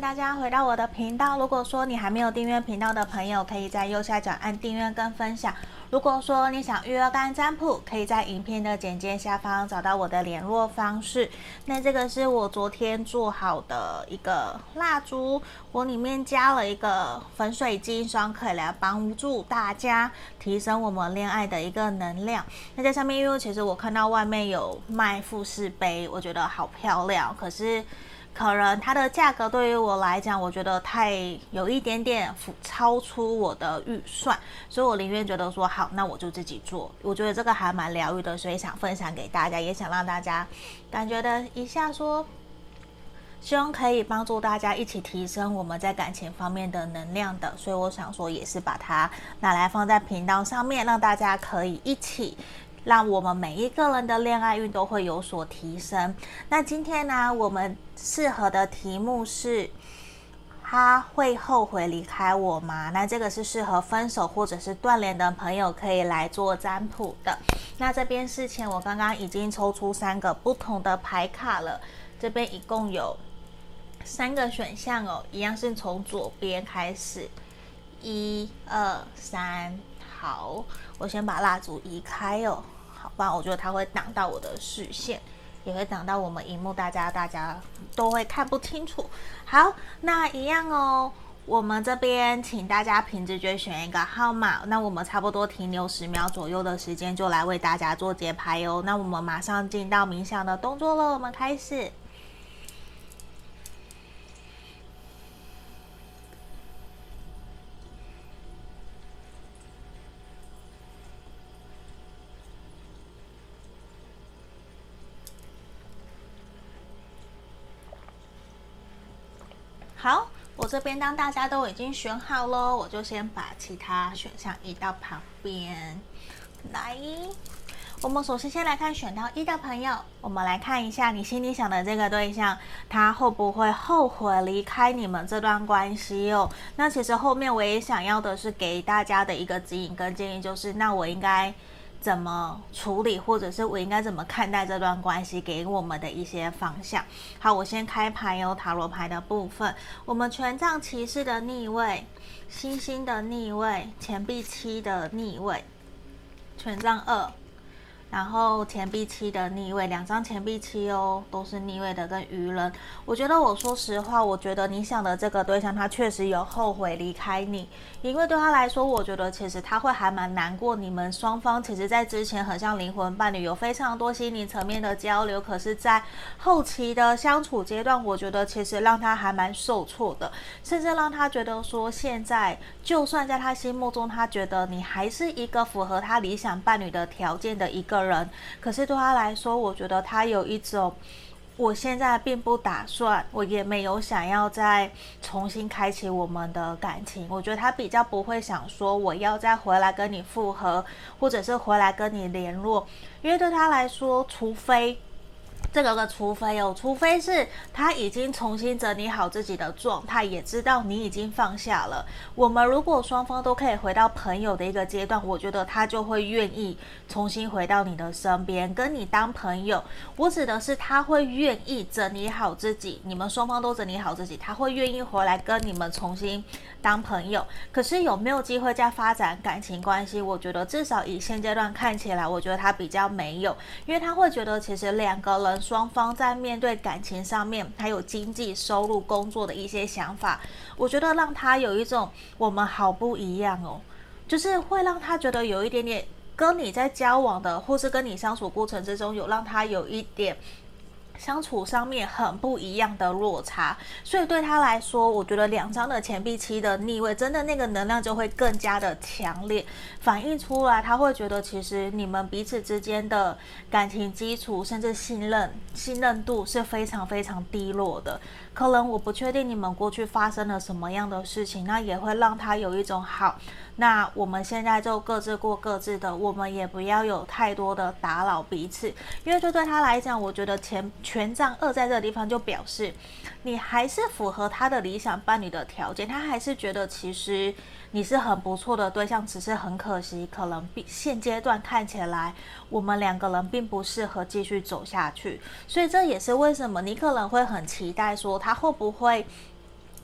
大家回到我的频道。如果说你还没有订阅频道的朋友，可以在右下角按订阅跟分享。如果说你想预约干占卜，可以在影片的简介下方找到我的联络方式。那这个是我昨天做好的一个蜡烛，我里面加了一个粉水晶霜，可以来帮助大家提升我们恋爱的一个能量。那在上面，因为其实我看到外面有卖富士杯，我觉得好漂亮，可是。可能它的价格对于我来讲，我觉得太有一点点超出我的预算，所以我宁愿觉得说好，那我就自己做。我觉得这个还蛮疗愈的，所以想分享给大家，也想让大家感觉的一下说，希望可以帮助大家一起提升我们在感情方面的能量的。所以我想说，也是把它拿来放在频道上面，让大家可以一起。让我们每一个人的恋爱运都会有所提升。那今天呢，我们适合的题目是：他会后悔离开我吗？那这个是适合分手或者是断联的朋友可以来做占卜的。那这边事前我刚刚已经抽出三个不同的牌卡了，这边一共有三个选项哦，一样是从左边开始，一二三，好，我先把蜡烛移开哦。不然，我觉得它会挡到我的视线，也会挡到我们荧幕，大家大家都会看不清楚。好，那一样哦，我们这边请大家凭直觉选一个号码。那我们差不多停留十秒左右的时间，就来为大家做节拍哦。那我们马上进到冥想的动作了，我们开始。好，我这边当大家都已经选好了，我就先把其他选项移到旁边来。我们首先先来看选到一的朋友，我们来看一下你心里想的这个对象，他会不会后悔离开你们这段关系哦？那其实后面我也想要的是给大家的一个指引跟建议，就是那我应该。怎么处理，或者是我应该怎么看待这段关系，给我们的一些方向。好，我先开牌哦，塔罗牌的部分，我们权杖骑士的逆位，星星的逆位，钱币七的逆位，权杖二。然后钱币七的逆位，两张钱币七哦，都是逆位的跟愚人。我觉得我说实话，我觉得你想的这个对象，他确实有后悔离开你，因为对他来说，我觉得其实他会还蛮难过。你们双方其实在之前很像灵魂伴侣，有非常多心理层面的交流，可是，在后期的相处阶段，我觉得其实让他还蛮受挫的，甚至让他觉得说，现在就算在他心目中，他觉得你还是一个符合他理想伴侣的条件的一个。人，可是对他来说，我觉得他有一种，我现在并不打算，我也没有想要再重新开启我们的感情。我觉得他比较不会想说我要再回来跟你复合，或者是回来跟你联络，因为对他来说，除非。这个个，除非哦，除非是他已经重新整理好自己的状态，也知道你已经放下了。我们如果双方都可以回到朋友的一个阶段，我觉得他就会愿意重新回到你的身边，跟你当朋友。我指的是他会愿意整理好自己，你们双方都整理好自己，他会愿意回来跟你们重新当朋友。可是有没有机会再发展感情关系？我觉得至少以现阶段看起来，我觉得他比较没有，因为他会觉得其实两个人。双方在面对感情上面，还有经济收入、工作的一些想法，我觉得让他有一种我们好不一样哦，就是会让他觉得有一点点跟你在交往的，或是跟你相处过程之中，有让他有一点。相处上面很不一样的落差，所以对他来说，我觉得两张的钱币七的逆位，真的那个能量就会更加的强烈，反映出来他会觉得其实你们彼此之间的感情基础，甚至信任信任度是非常非常低落的。可能我不确定你们过去发生了什么样的事情，那也会让他有一种好。那我们现在就各自过各自的，我们也不要有太多的打扰彼此，因为就对他来讲，我觉得权权杖二在这个地方就表示，你还是符合他的理想伴侣的条件，他还是觉得其实你是很不错的对象，只是很可惜，可能现阶段看起来我们两个人并不适合继续走下去，所以这也是为什么你可能会很期待说他会不会。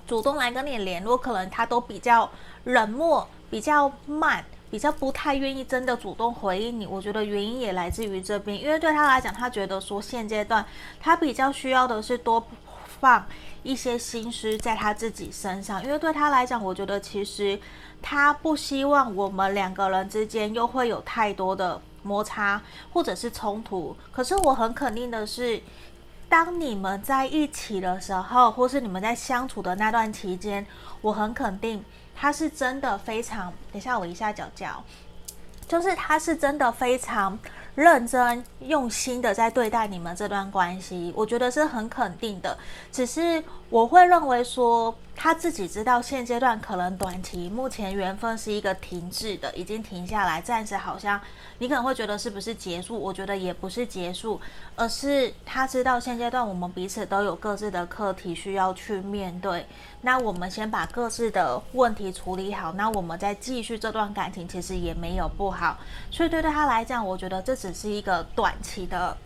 主动来跟你联络，可能他都比较冷漠，比较慢。比较不太愿意真的主动回应你，我觉得原因也来自于这边，因为对他来讲，他觉得说现阶段他比较需要的是多放一些心思在他自己身上，因为对他来讲，我觉得其实他不希望我们两个人之间又会有太多的摩擦或者是冲突。可是我很肯定的是，当你们在一起的时候，或是你们在相处的那段期间，我很肯定。他是真的非常，等一下我一下脚脚，就是他是真的非常认真用心的在对待你们这段关系，我觉得是很肯定的。只是我会认为说。他自己知道现阶段可能短期目前缘分是一个停滞的，已经停下来，暂时好像你可能会觉得是不是结束？我觉得也不是结束，而是他知道现阶段我们彼此都有各自的课题需要去面对。那我们先把各自的问题处理好，那我们再继续这段感情，其实也没有不好。所以对对他来讲，我觉得这只是一个短期的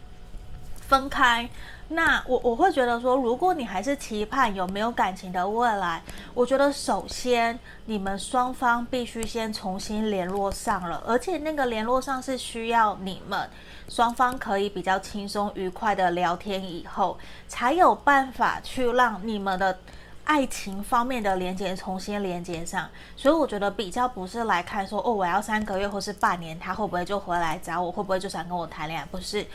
分开。那我我会觉得说，如果你还是期盼有没有感情的未来，我觉得首先你们双方必须先重新联络上了，而且那个联络上是需要你们双方可以比较轻松愉快的聊天以后，才有办法去让你们的。爱情方面的连接重新连接上，所以我觉得比较不是来看说哦，我要三个月或是半年，他会不会就回来找我，会不会就想跟我谈恋爱？不是，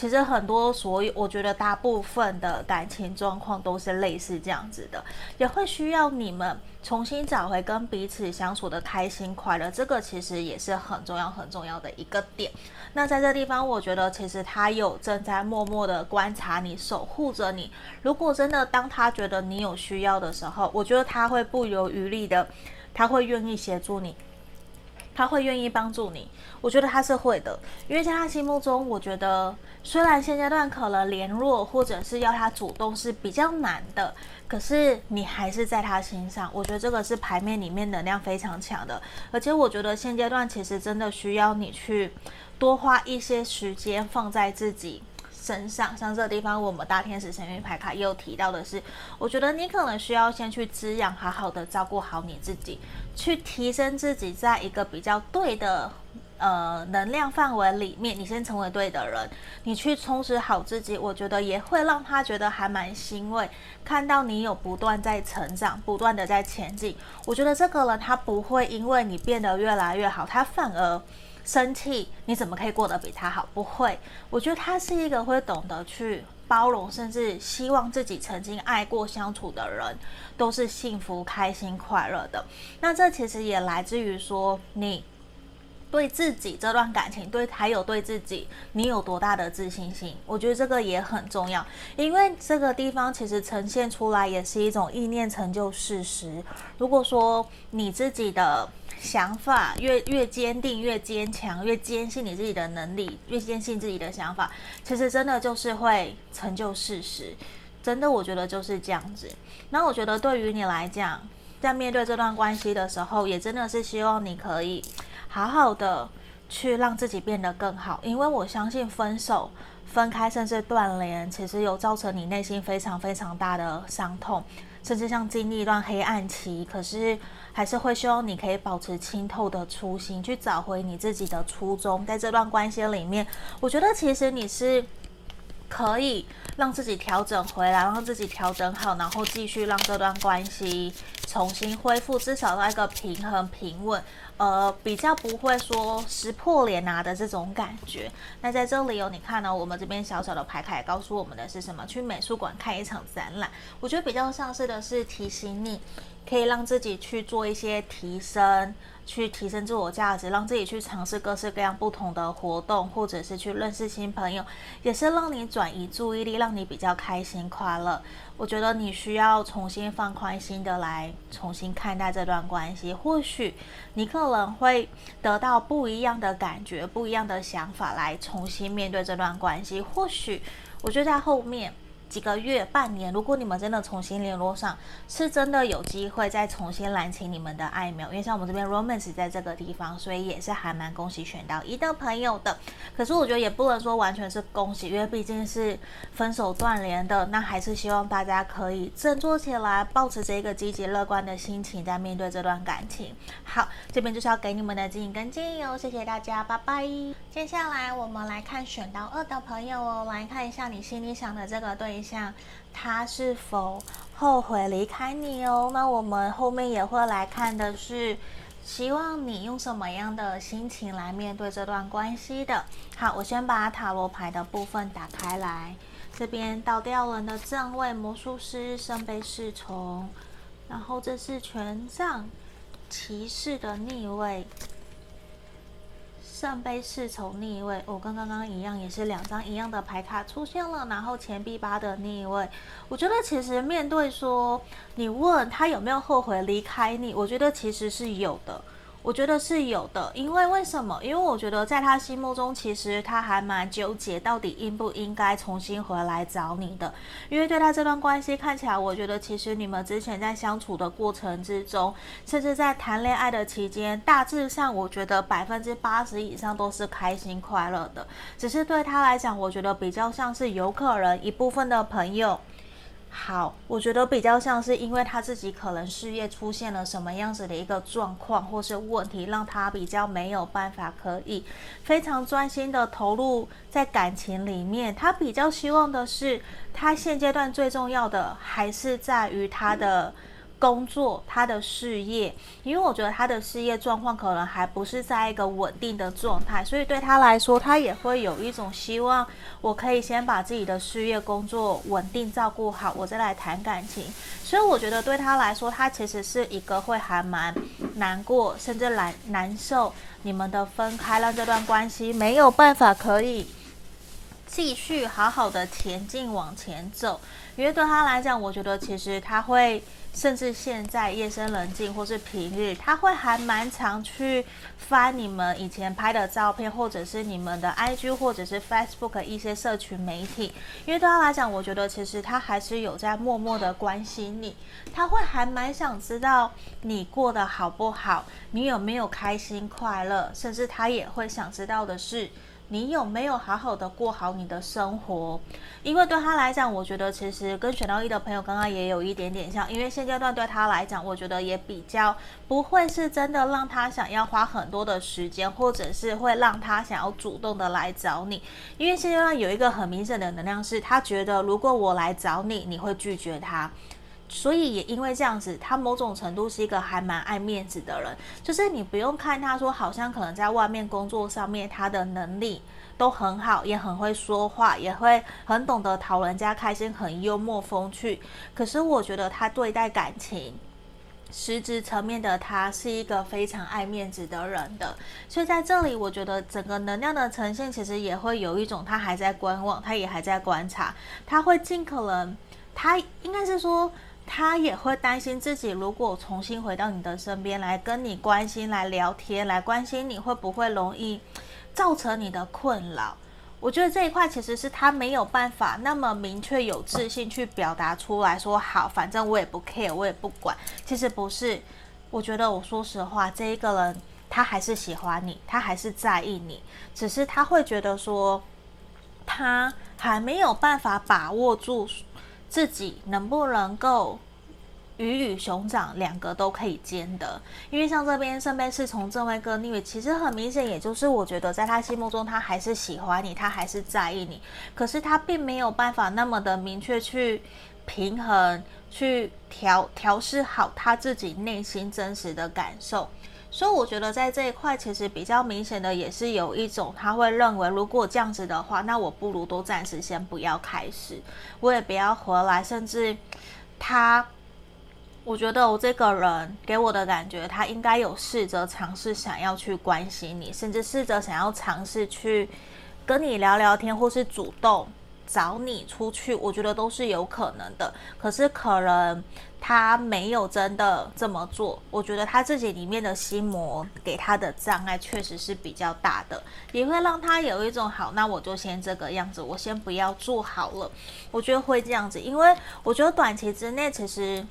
其实很多，所以我觉得大部分的感情状况都是类似这样子的，也会需要你们重新找回跟彼此相处的开心快乐，这个其实也是很重要很重要的一个点。那在这地方，我觉得其实他有正在默默的观察你，守护着你。如果真的当他觉得你有需要的时候，我觉得他会不遗余力的，他会愿意协助你，他会愿意帮助你。我觉得他是会的，因为在他心目中，我觉得虽然现阶段可能联络或者是要他主动是比较难的，可是你还是在他心上。我觉得这个是牌面里面能量非常强的，而且我觉得现阶段其实真的需要你去。多花一些时间放在自己身上，像这个地方，我们大天使神諭牌卡又提到的是，我觉得你可能需要先去滋养，好好的照顾好你自己，去提升自己，在一个比较对的呃能量范围里面，你先成为对的人，你去充实好自己，我觉得也会让他觉得还蛮欣慰，看到你有不断在成长，不断的在前进，我觉得这个人他不会因为你变得越来越好，他反而。生气，你怎么可以过得比他好？不会，我觉得他是一个会懂得去包容，甚至希望自己曾经爱过、相处的人都是幸福、开心、快乐的。那这其实也来自于说你。对自己这段感情，对还有对自己，你有多大的自信心？我觉得这个也很重要，因为这个地方其实呈现出来也是一种意念成就事实。如果说你自己的想法越越坚定、越坚强、越坚信你自己的能力，越坚信自己的想法，其实真的就是会成就事实。真的，我觉得就是这样子。那我觉得对于你来讲，在面对这段关系的时候，也真的是希望你可以。好好的去让自己变得更好，因为我相信分手、分开甚至断联，其实有造成你内心非常非常大的伤痛，甚至像经历一段黑暗期。可是还是会希望你可以保持清透的初心，去找回你自己的初衷。在这段关系里面，我觉得其实你是可以让自己调整回来，让自己调整好，然后继续让这段关系重新恢复，至少到一个平衡平稳。呃，比较不会说撕破脸啊的这种感觉。那在这里哦，你看呢、我们这边小小的牌卡也告诉我们的是什么？去美术馆看一场展览。我觉得比较像是的是提醒你，可以让自己去做一些提升。去提升自我价值，让自己去尝试各式各样不同的活动，或者是去认识新朋友，也是让你转移注意力，让你比较开心快乐。我觉得你需要重新放宽心的来重新看待这段关系，或许你可能会得到不一样的感觉，不一样的想法来重新面对这段关系。或许我觉得在后面几个月、半年，如果你们真的重新联络上，是真的有机会再重新燃起你们的爱苗。因为像我们这边 romance 在这个地方，所以也是还蛮恭喜选到一的朋友的。可是我觉得也不能说完全是恭喜，因为毕竟是分手断联的，那还是希望大家可以振作起来，抱持这个积极乐观的心情在面对这段感情。好，这边就是要给你们的指引跟建议哦，谢谢大家，拜拜。接下来我们来看选到二的朋友哦，来看一下你心里想的这个对象，他是否后悔离开你哦？那我们后面也会来看的是，希望你用什么样的心情来面对这段关系的。好，我先把塔罗牌的部分打开来，这边倒吊人的正位，魔术师，圣杯侍从，然后这是权杖，骑士的逆位。圣杯侍从逆位，我、跟刚刚一样，也是两张一样的牌卡出现了。然后钱币八的逆位，我觉得其实面对说你问他有没有后悔离开你，我觉得其实是有的。我觉得是有的，因为为什么？因为我觉得在他心目中，其实他还蛮纠结，到底应不应该重新回来找你的。因为对他这段关系看起来，我觉得其实你们之前在相处的过程之中，甚至在谈恋爱的期间，大致上我觉得百分之八十以上都是开心快乐的。只是对他来讲，我觉得比较像是有可能一部分的朋友。好，我觉得比较像是因为他自己可能事业出现了什么样子的一个状况或是问题，让他比较没有办法可以非常专心的投入在感情里面。他比较希望的是，他现阶段最重要的还是在于他的。工作，他的事业，因为我觉得他的事业状况可能还不是在一个稳定的状态，所以对他来说，他也会有一种希望，我可以先把自己的事业工作稳定照顾好，我再来谈感情。所以我觉得对他来说，他其实是一个会还蛮难过，甚至难难受，你们的分开让这段关系没有办法可以继续好好的前进往前走。因为对他来讲，我觉得其实他会。甚至现在夜深人静或是平日，他会还蛮常去翻你们以前拍的照片，或者是你们的 IG 或者是 Facebook 一些社群媒体。因为对他来讲，我觉得其实他还是有在默默的关心你，他会还蛮想知道你过得好不好，你有没有开心快乐，甚至他也会想知道的是。你有没有好好的过好你的生活？因为对他来讲，我觉得其实跟选到一的朋友刚刚也有一点点像。因为现阶段对他来讲，我觉得也比较不会是真的让他想要花很多的时间，或者是会让他想要主动的来找你。因为现阶段有一个很明显的能量是，他觉得如果我来找你，你会拒绝他。所以也因为这样子，他某种程度是一个还蛮爱面子的人。就是你不用看他说，好像可能在外面工作上面，他的能力都很好，也很会说话，也会很懂得讨人家开心，很幽默风趣。可是我觉得他对待感情，实质层面的他是一个非常爱面子的人的。所以在这里，我觉得整个能量的呈现，其实也会有一种他还在观望，他也还在观察，他会尽可能，他应该是说。他也会担心自己，如果重新回到你的身边来跟你关心、来聊天、来关心你，会不会容易造成你的困扰？我觉得这一块其实是他没有办法那么明确、有自信去表达出来说好，反正我也不 care，我也不管。其实不是，我觉得我说实话，这一个人他还是喜欢你，他还是在意你，只是他会觉得说他还没有办法把握住。自己能不能够鱼与熊掌两个都可以兼得？因为像这边圣杯侍从正位跟逆位，其实很明显，也就是我觉得在他心目中，他还是喜欢你，他还是在意你，可是他并没有办法那么的明确去平衡、去调调试好他自己内心真实的感受。所以我觉得在这一块，其实比较明显的也是有一种，他会认为，如果这样子的话，那我不如都暂时先不要开始，我也不要回来。甚至他，我觉得我这个人给我的感觉，他应该有试着尝试想要去关心你，甚至试着想要尝试去跟你聊聊天，或是主动找你出去，我觉得都是有可能的。可是可能他没有真的这么做。我觉得他自己里面的心魔给他的障碍确实是比较大的，也会让他有一种好，那我就先这个样子，我先不要做好了。我觉得会这样子，因为我觉得短期之内，其实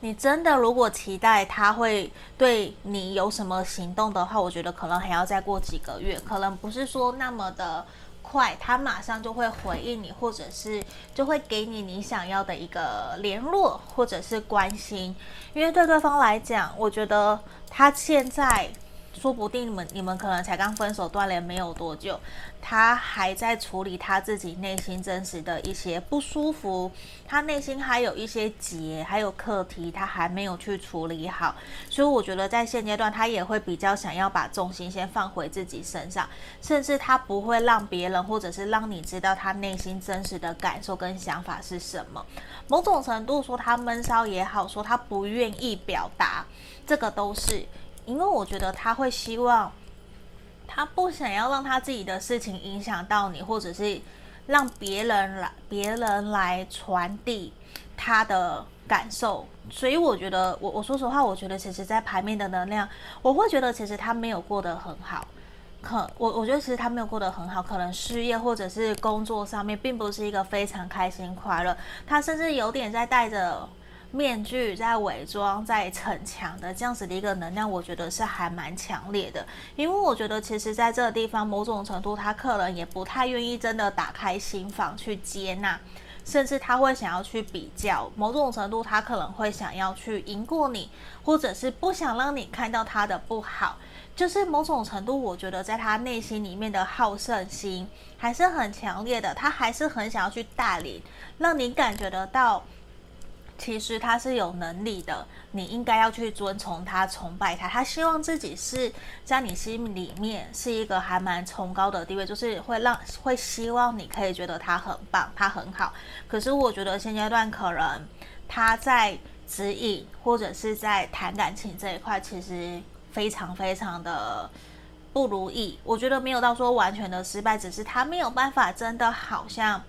你真的如果期待他会对你有什么行动的话，我觉得可能还要再过几个月，可能不是说那么的。快，他马上就会回应你，或者是就会给你你想要的一个联络，或者是关心。因为对对方来讲，我觉得他现在。说不定你们你们可能才刚分手断联没有多久，他还在处理他自己内心真实的一些不舒服，他内心还有一些结，还有课题，他还没有去处理好，所以我觉得在现阶段他也会比较想要把重心先放回自己身上，甚至他不会让别人或者是让你知道他内心真实的感受跟想法是什么。某种程度说他闷骚也好，说他不愿意表达，这个都是。因为我觉得他会希望，他不想要让他自己的事情影响到你，或者是让别人来别人来传递他的感受。所以我觉得，我我说实话，我觉得其实，在牌面的能量，我会觉得其实他没有过得很好。可我我觉得其实他没有过得很好，可能事业或者是工作上面，并不是一个非常开心快乐。他甚至有点在带着。面具在伪装，在逞强的这样子的一个能量，我觉得是还蛮强烈的。因为我觉得，其实在这个地方，某种程度，他可能也不太愿意真的打开心房去接纳，甚至他会想要去比较。某种程度，他可能会想要去赢过你，或者是不想让你看到他的不好。就是某种程度，我觉得在他内心里面的好胜心还是很强烈的，他还是很想要去带领，让你感觉得到。其实他是有能力的，你应该要去尊崇他、崇拜他。他希望自己是在你心里面是一个还蛮崇高的地位，就是会让会希望你可以觉得他很棒，他很好。可是我觉得现阶段可能他在指引或者是在谈感情这一块，其实非常非常的不如意。我觉得没有到说完全的失败，只是他没有办法真的好像。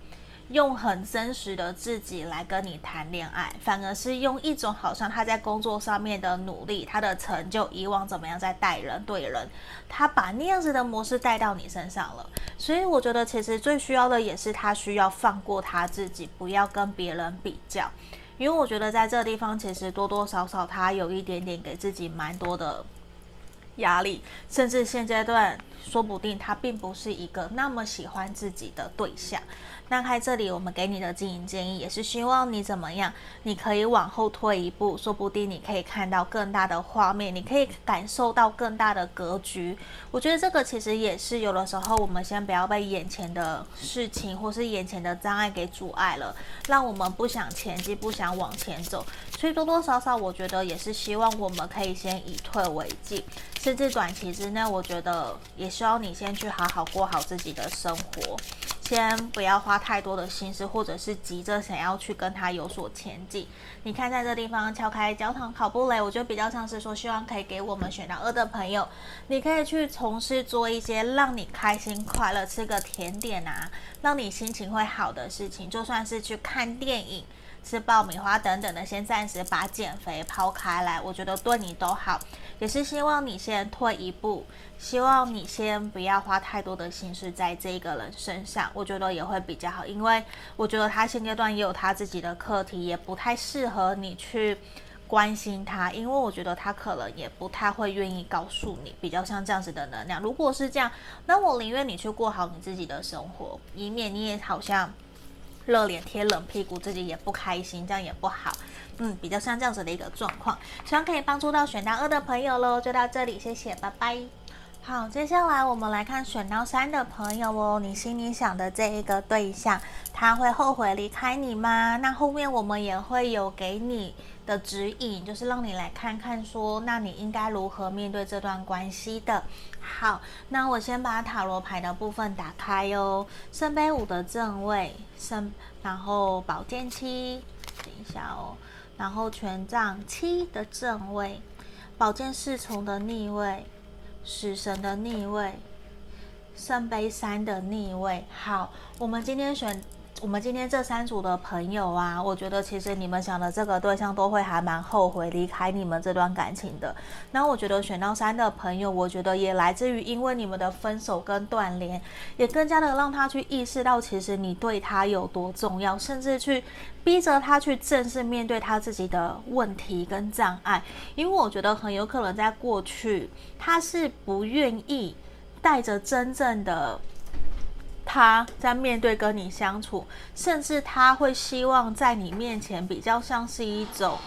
用很真实的自己来跟你谈恋爱，反而是用一种好像他在工作上面的努力，他的成就，以往怎么样在待人对人，他把那样子的模式带到你身上了。所以我觉得其实最需要的也是他需要放过他自己，不要跟别人比较。因为我觉得在这个地方，其实多多少少他有一点点给自己蛮多的压力，甚至现阶段说不定他并不是一个那么喜欢自己的对象。那在这里，我们给你的经营建议也是希望你怎么样？你可以往后退一步，说不定你可以看到更大的画面，你可以感受到更大的格局。我觉得这个其实也是有的时候，我们先不要被眼前的事情或是眼前的障碍给阻碍了，让我们不想前进，不想往前走。所以多多少少，我觉得也是希望我们可以先以退为进，甚至短期之内，我觉得也希望你先去好好过好自己的生活。先不要花太多的心思，或者是急着想要去跟他有所前进。你看，在这地方敲开焦糖考布雷，我觉得比较像是说，希望可以给我们选到二的朋友，你可以去从事做一些让你开心快乐，吃个甜点啊，让你心情会好的事情，就算是去看电影。吃爆米花等等的，先暂时把减肥抛开来，我觉得对你都好。也是希望你先退一步，希望你先不要花太多的心思在这个人身上，我觉得也会比较好。因为我觉得他现阶段也有他自己的课题，也不太适合你去关心他，因为我觉得他可能也不太会愿意告诉你，比较像这样子的能量。如果是这样，那我宁愿你去过好你自己的生活，以免你也好像。热脸贴冷屁股，自己也不开心，这样也不好。嗯，比较像这样子的一个状况，希望可以帮助到选到二的朋友喽。就到这里，谢谢，拜拜。好，接下来我们来看选到三的朋友哦。你心里想的这一个对象，他会后悔离开你吗？那后面我们也会有给你的指引，就是让你来看看说，那你应该如何面对这段关系的。好，那我先把塔罗牌的部分打开哟。圣杯五的正位，圣，然后宝剑七，等一下哦，然后权杖七的正位，宝剑侍从的逆位。死神的逆位，圣杯三的逆位。好，我们今天选，我们今天这三组的朋友啊，我觉得其实你们想的这个对象都会还蛮后悔离开你们这段感情的。那我觉得选到三的朋友，我觉得也来自于因为你们的分手跟断联，也更加的让他去意识到，其实你对他有多重要，甚至去逼着他去正式面对他自己的问题跟障碍。因为我觉得很有可能在过去，他是不愿意带着真正的。他在面对跟你相处，甚至他会希望在你面前比较像是一种，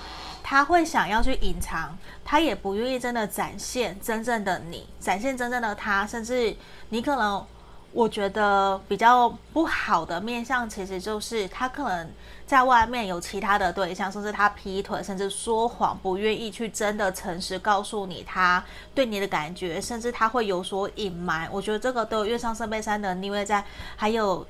他会想要去隐藏，他也不愿意真的展现真正的你，展现真正的他，甚至你可能。我觉得比较不好的面相，其实就是他可能在外面有其他的对象，甚至他劈腿，甚至说谎，不愿意去真的诚实告诉你他对你的感觉，甚至他会有所隐瞒。我觉得这个都有月上圣杯三的逆位在，还有。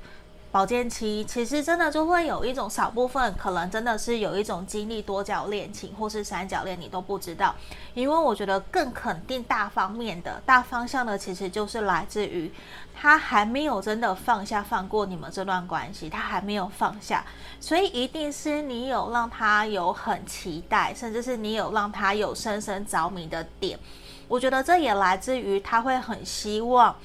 宝剑七其实真的就会有一种少部分，可能真的是有一种经历多角恋情或是三角恋，你都不知道。因为我觉得更肯定大方面的大方向的，其实就是来自于他还没有真的放下放过你们这段关系，他还没有放下，所以一定是你有让他有很期待，甚至是你有让他有深深着迷的点。我觉得这也来自于他会很希望。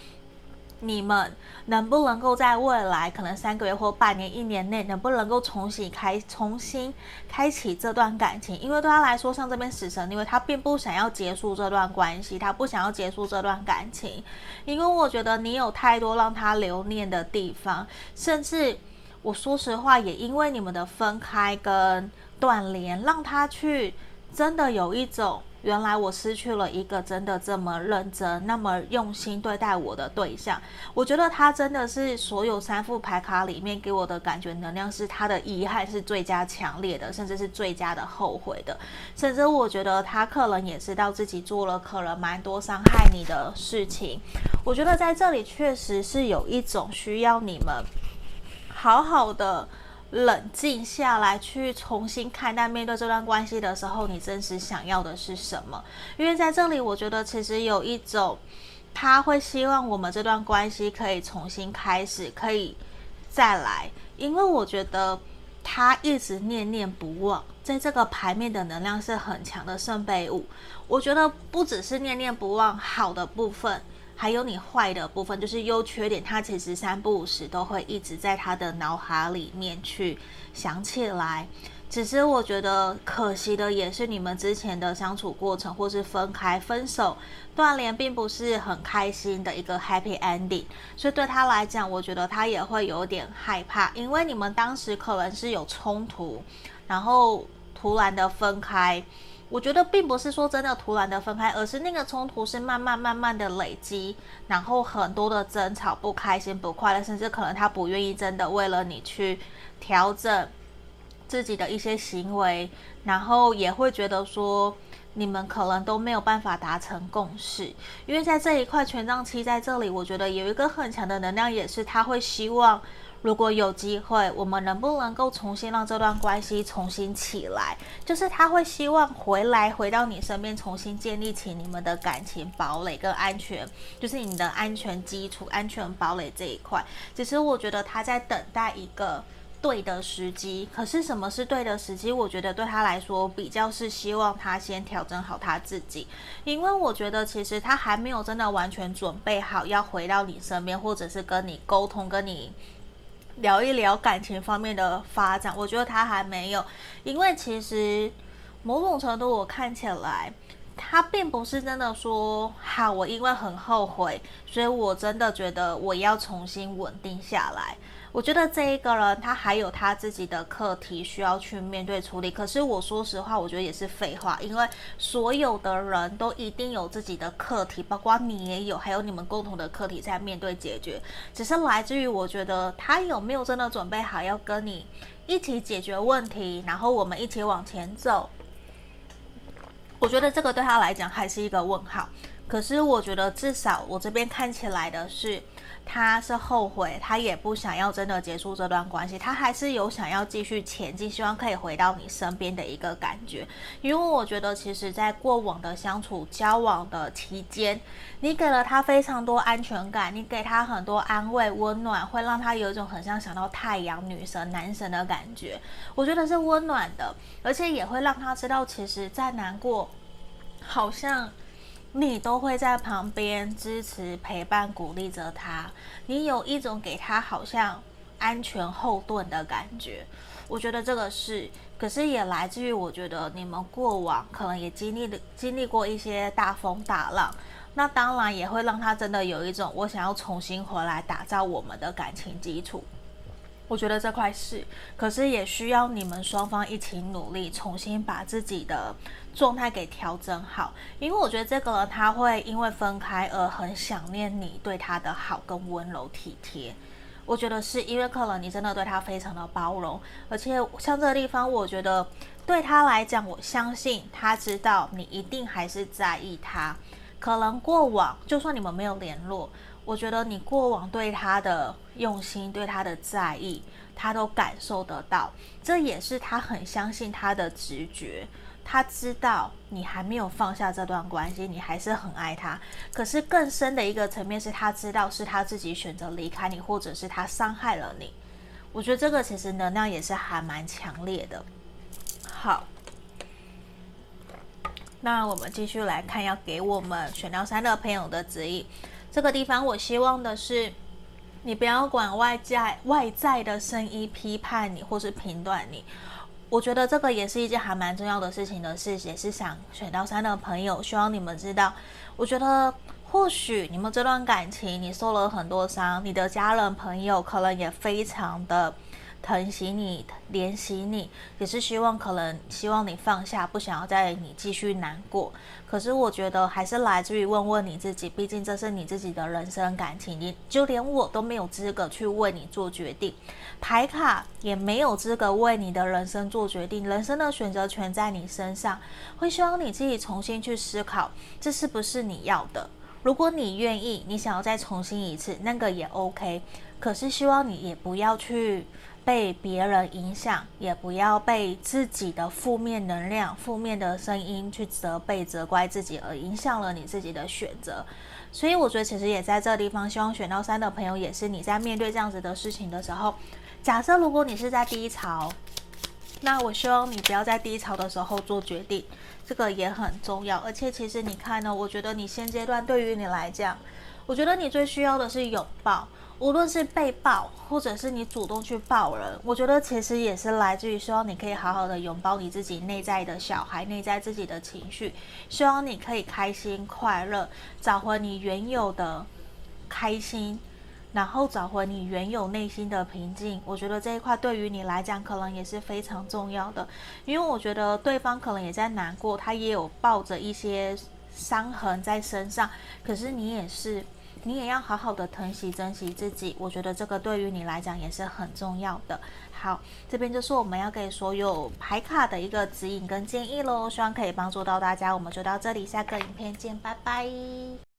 你们能不能够在未来可能三个月或半年、一年内，能不能够重新开、重新开启这段感情？因为对他来说，像这边死神，因为他并不想要结束这段关系，他不想要结束这段感情，因为我觉得你有太多让他留念的地方，甚至我说实话，也因为你们的分开跟断联，让他去真的有一种。原来我失去了一个真的这么认真、那么用心对待我的对象。我觉得他真的是所有三副牌卡里面给我的感觉能量是他的遗憾是最佳强烈的，甚至是最佳的后悔的。甚至我觉得他可能也知道自己做了可能蛮多伤害你的事情。我觉得在这里确实是有一种需要你们好好的。冷静下来，去重新看待面对这段关系的时候，你真实想要的是什么？因为在这里，我觉得其实有一种，他会希望我们这段关系可以重新开始，可以再来。因为我觉得他一直念念不忘，在这个牌面的能量是很强的圣杯五。我觉得不只是念念不忘好的部分。还有你坏的部分，就是优缺点，他其实三不五时都会一直在他的脑海里面去想起来。只是我觉得可惜的也是，你们之前的相处过程，或是分开、分手、断联，并不是很开心的一个 happy ending。所以对他来讲，我觉得他也会有点害怕，因为你们当时可能是有冲突，然后突然的分开。我觉得并不是说真的突然的分开，而是那个冲突是慢慢慢慢的累积，然后很多的争吵、不开心、不快乐，甚至可能他不愿意真的为了你去调整自己的一些行为，然后也会觉得说你们可能都没有办法达成共识，因为在这一块权杖七在这里，我觉得有一个很强的能量，也是他会希望。如果有机会，我们能不能够重新让这段关系重新起来？就是他会希望回来，回到你身边，重新建立起你们的感情堡垒跟安全，就是你的安全基础、安全堡垒这一块。其实我觉得他在等待一个对的时机。可是什么是对的时机？我觉得对他来说，比较是希望他先调整好他自己，因为我觉得其实他还没有真的完全准备好要回到你身边，或者是跟你沟通，跟你。聊一聊感情方面的发展，我觉得他还没有，因为其实某种程度我看起来，他并不是真的说，好，我因为很后悔，所以我真的觉得我要重新稳定下来。我觉得这一个人他还有他自己的课题需要去面对处理。可是我说实话，我觉得也是废话，因为所有的人都一定有自己的课题，包括你也有，还有你们共同的课题在面对解决。只是来自于我觉得他有没有真的准备好要跟你一起解决问题，然后我们一起往前走。我觉得这个对他来讲还是一个问号。可是我觉得至少我这边看起来的是。他是后悔，他也不想要真的结束这段关系，他还是有想要继续前进，希望可以回到你身边的一个感觉。因为我觉得，其实，在过往的相处交往的期间，你给了他非常多安全感，你给他很多安慰、温暖，会让他有一种很像想到太阳女神、男神的感觉。我觉得是温暖的，而且也会让他知道，其实，在难过，好像。你都会在旁边支持、陪伴、鼓励着他，你有一种给他好像安全后盾的感觉。我觉得这个是，可是也来自于我觉得你们过往可能也经历了经历过一些大风大浪，那当然也会让他真的有一种我想要重新回来打造我们的感情基础。我觉得这块是，可是也需要你们双方一起努力，重新把自己的状态给调整好。因为我觉得这个人他会因为分开而很想念你对他的好跟温柔体贴。我觉得是因为可能你真的对他非常的包容，而且像这个地方，我觉得对他来讲，我相信他知道你一定还是在意他。可能过往就算你们没有联络。我觉得你过往对他的用心，对他的在意，他都感受得到。这也是他很相信他的直觉。他知道你还没有放下这段关系，你还是很爱他。可是更深的一个层面是他知道是他自己选择离开你，或者是他伤害了你。我觉得这个其实能量也是还蛮强烈的。好，那我们继续来看，要给我们选到三的朋友的指引。这个地方，我希望的是，你不要管外在外在的声音批判你或是评断你。我觉得这个也是一件还蛮重要的事情的事，也是想选到三的朋友，希望你们知道。我觉得或许你们这段感情你受了很多伤，你的家人朋友可能也非常的。疼惜你，怜惜你，也是希望可能希望你放下，不想要再你继续难过。可是我觉得还是来自于问问你自己，毕竟这是你自己的人生感情，你就连我都没有资格去为你做决定，牌卡也没有资格为你的人生做决定。人生的选择权在你身上，会希望你自己重新去思考，这是不是你要的？如果你愿意，你想要再重新一次，那个也 OK。可是希望你也不要去。被别人影响，也不要被自己的负面能量、负面的声音去责备、责怪自己，而影响了你自己的选择。所以，我觉得其实也在这地方，希望选到三的朋友，也是你在面对这样子的事情的时候，假设如果你是在低潮，那我希望你不要在低潮的时候做决定，这个也很重要。而且，其实你看呢，我觉得你现阶段对于你来讲，我觉得你最需要的是拥抱。无论是被抱，或者是你主动去抱人，我觉得其实也是来自于希望你可以好好的拥抱你自己内在的小孩，内在自己的情绪，希望你可以开心快乐，找回你原有的开心，然后找回你原有内心的平静。我觉得这一块对于你来讲可能也是非常重要的，因为我觉得对方可能也在难过，他也有抱着一些伤痕在身上，可是你也是。你也要好好的疼惜、珍惜自己，我觉得这个对于你来讲也是很重要的。好，这边就是我们要给所有牌卡的一个指引跟建议喽，希望可以帮助到大家。我们就到这里，下个影片见，拜拜。